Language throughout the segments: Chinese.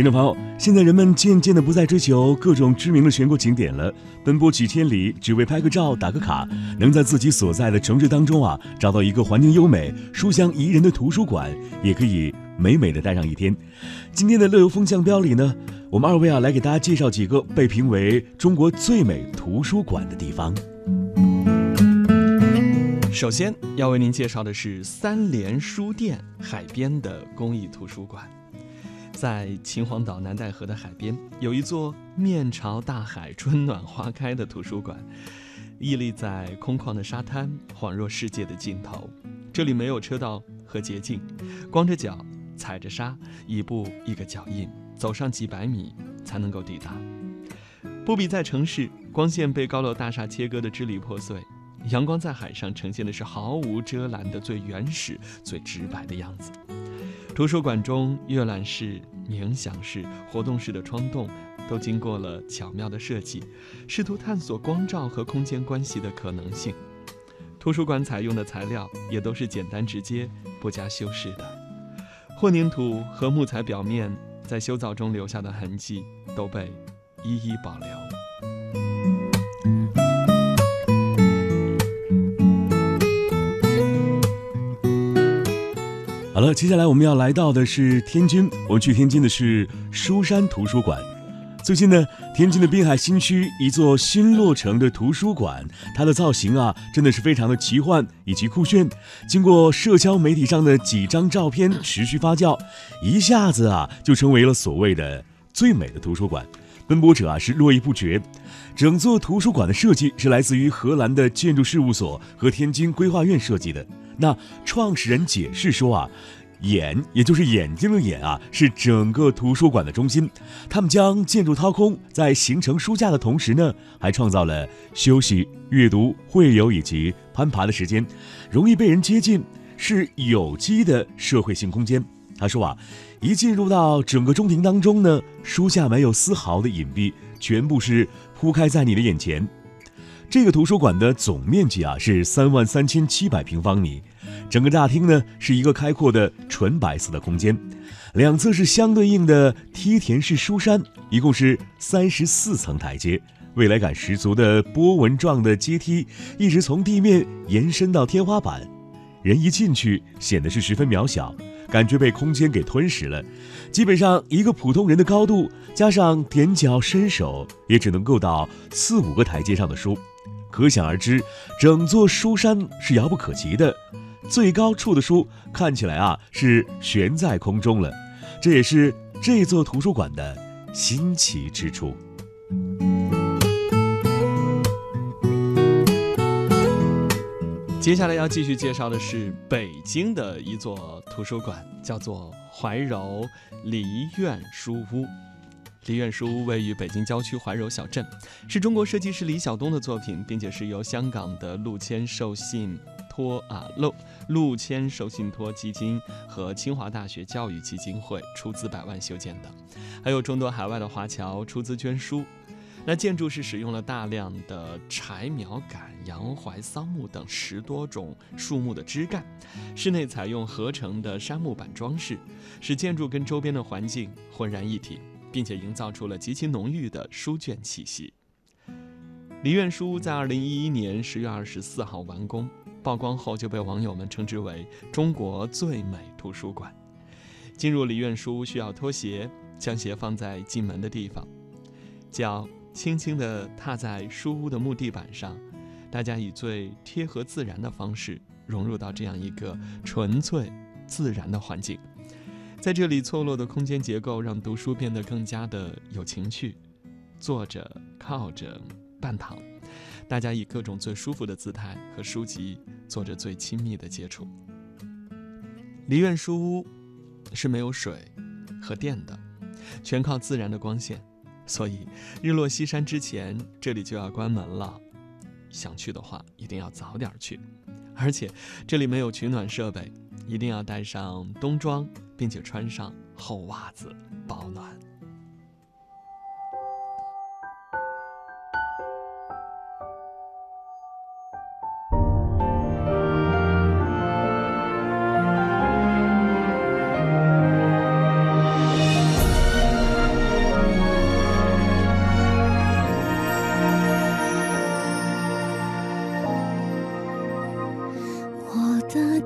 听众朋友，现在人们渐渐的不再追求各种知名的全国景点了，奔波几千里只为拍个照、打个卡，能在自己所在的城市当中啊找到一个环境优美、书香宜人的图书馆，也可以美美的待上一天。今天的乐游风向标里呢，我们二位啊来给大家介绍几个被评为中国最美图书馆的地方。首先要为您介绍的是三联书店海边的公益图书馆。在秦皇岛南戴河的海边，有一座面朝大海、春暖花开的图书馆，屹立在空旷的沙滩，恍若世界的尽头。这里没有车道和捷径，光着脚踩着沙，一步一个脚印，走上几百米才能够抵达。不比在城市，光线被高楼大厦切割得支离破碎，阳光在海上呈现的是毫无遮拦的最原始、最直白的样子。图书馆中，阅览室、冥想室、活动室的窗洞都经过了巧妙的设计，试图探索光照和空间关系的可能性。图书馆采用的材料也都是简单直接、不加修饰的。混凝土和木材表面在修造中留下的痕迹都被一一保留。好了，接下来我们要来到的是天津。我们去天津的是书山图书馆。最近呢，天津的滨海新区一座新落成的图书馆，它的造型啊，真的是非常的奇幻以及酷炫。经过社交媒体上的几张照片持续发酵，一下子啊，就成为了所谓的最美的图书馆。奔波者啊是络绎不绝。整座图书馆的设计是来自于荷兰的建筑事务所和天津规划院设计的。那创始人解释说啊，眼也就是眼睛的眼啊，是整个图书馆的中心。他们将建筑掏空，在形成书架的同时呢，还创造了休息、阅读、会友以及攀爬的时间，容易被人接近，是有机的社会性空间。他说啊，一进入到整个中庭当中呢，书架没有丝毫的隐蔽，全部是铺开在你的眼前。这个图书馆的总面积啊是三万三千七百平方米。整个大厅呢是一个开阔的纯白色的空间，两侧是相对应的梯田式书山，一共是三十四层台阶，未来感十足的波纹状的阶梯一直从地面延伸到天花板，人一进去显得是十分渺小，感觉被空间给吞噬了，基本上一个普通人的高度，加上踮脚伸手也只能够到四五个台阶上的书，可想而知，整座书山是遥不可及的。最高处的书看起来啊是悬在空中了，这也是这座图书馆的新奇之处。接下来要继续介绍的是北京的一座图书馆，叫做怀柔梨苑书屋。梨苑书屋位于北京郊区怀柔小镇，是中国设计师李晓东的作品，并且是由香港的陆谦受信。托啊，陆陆谦受信托基金和清华大学教育基金会出资百万修建的，还有众多海外的华侨出资捐书。那建筑是使用了大量的柴苗杆、洋槐、桑木等十多种树木的枝干，室内采用合成的杉木板装饰，使建筑跟周边的环境浑然一体，并且营造出了极其浓郁的书卷气息。梨苑书在二零一一年十月二十四号完工。曝光后就被网友们称之为中国最美图书馆。进入梨苑书屋需要脱鞋，将鞋放在进门的地方，脚轻轻地踏在书屋的木地板上，大家以最贴合自然的方式融入到这样一个纯粹自然的环境。在这里，错落的空间结构让读书变得更加的有情趣。坐着、靠着、半躺。大家以各种最舒服的姿态和书籍做着最亲密的接触。梨苑书屋是没有水和电的，全靠自然的光线，所以日落西山之前这里就要关门了。想去的话，一定要早点去。而且这里没有取暖设备，一定要带上冬装，并且穿上厚袜子保暖。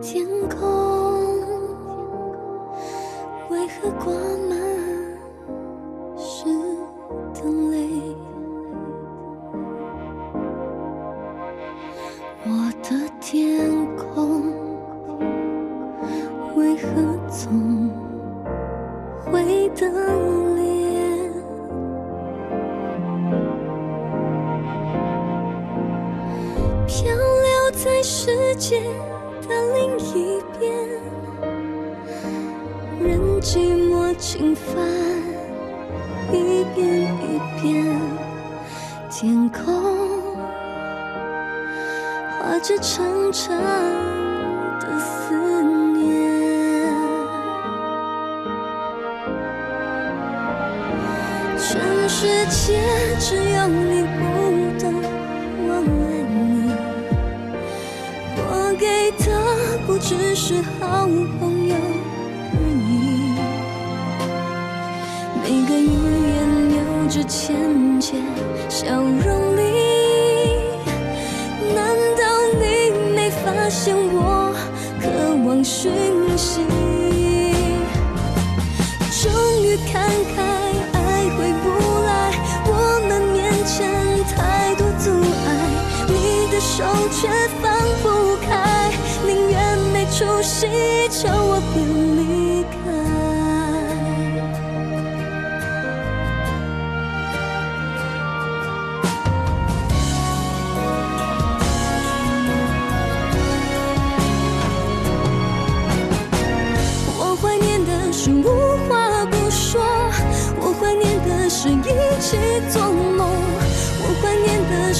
天空为何挂满是等泪？我的天空。寂寞侵犯，一遍一遍，天空画着长长的思念。全世界只有你不懂我爱你，我给的不只是好朋友浅浅笑容里，难道你没发现我渴望讯息？终于看开，爱回不来，我们面前太多阻碍，你的手却放不开，宁愿没出息，求我别离开。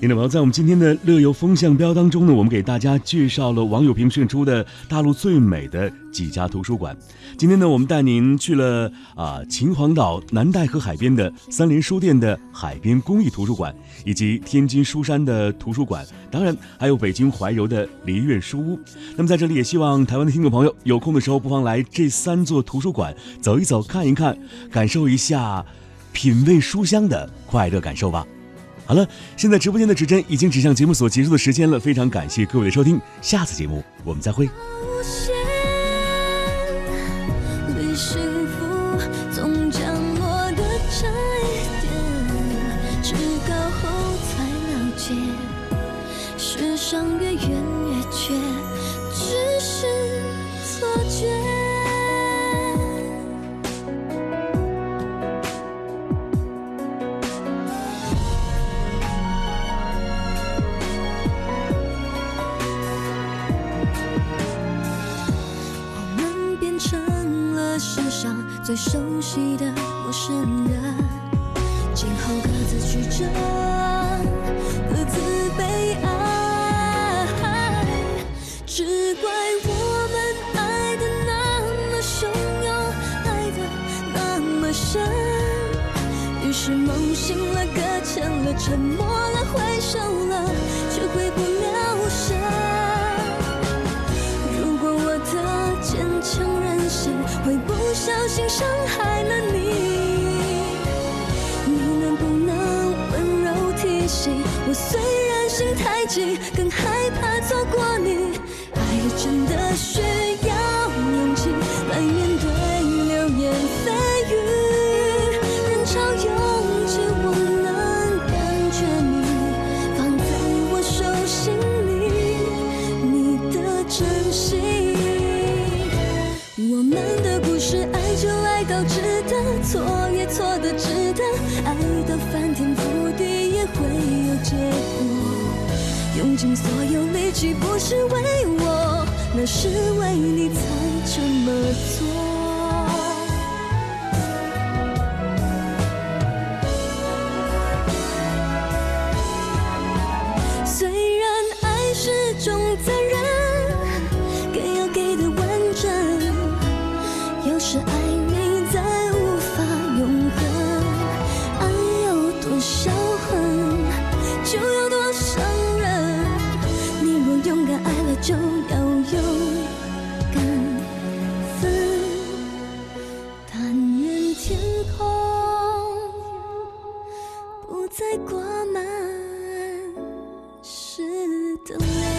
听众朋友，在我们今天的乐游风向标当中呢，我们给大家介绍了网友评选出的大陆最美的几家图书馆。今天呢，我们带您去了啊秦皇岛南戴河海边的三联书店的海边公益图书馆，以及天津书山的图书馆，当然还有北京怀柔的梨苑书屋。那么在这里也希望台湾的听众朋友有空的时候，不妨来这三座图书馆走一走、看一看，感受一下品味书香的快乐感受吧。好了，现在直播间的指针已经指向节目所结束的时间了，非常感谢各位的收听，下次节目我们再会。无限，悉的陌生人，今后各自曲折，各自悲哀，只怪我们爱的那么汹涌，爱的那么深，于是梦醒了，搁浅了，沉默了，挥手了，不小心伤害了你，你能不能温柔提醒我？虽然心太急，更害怕错过你。爱真的需要勇气来为我，那是为你才这么做。我们是同类。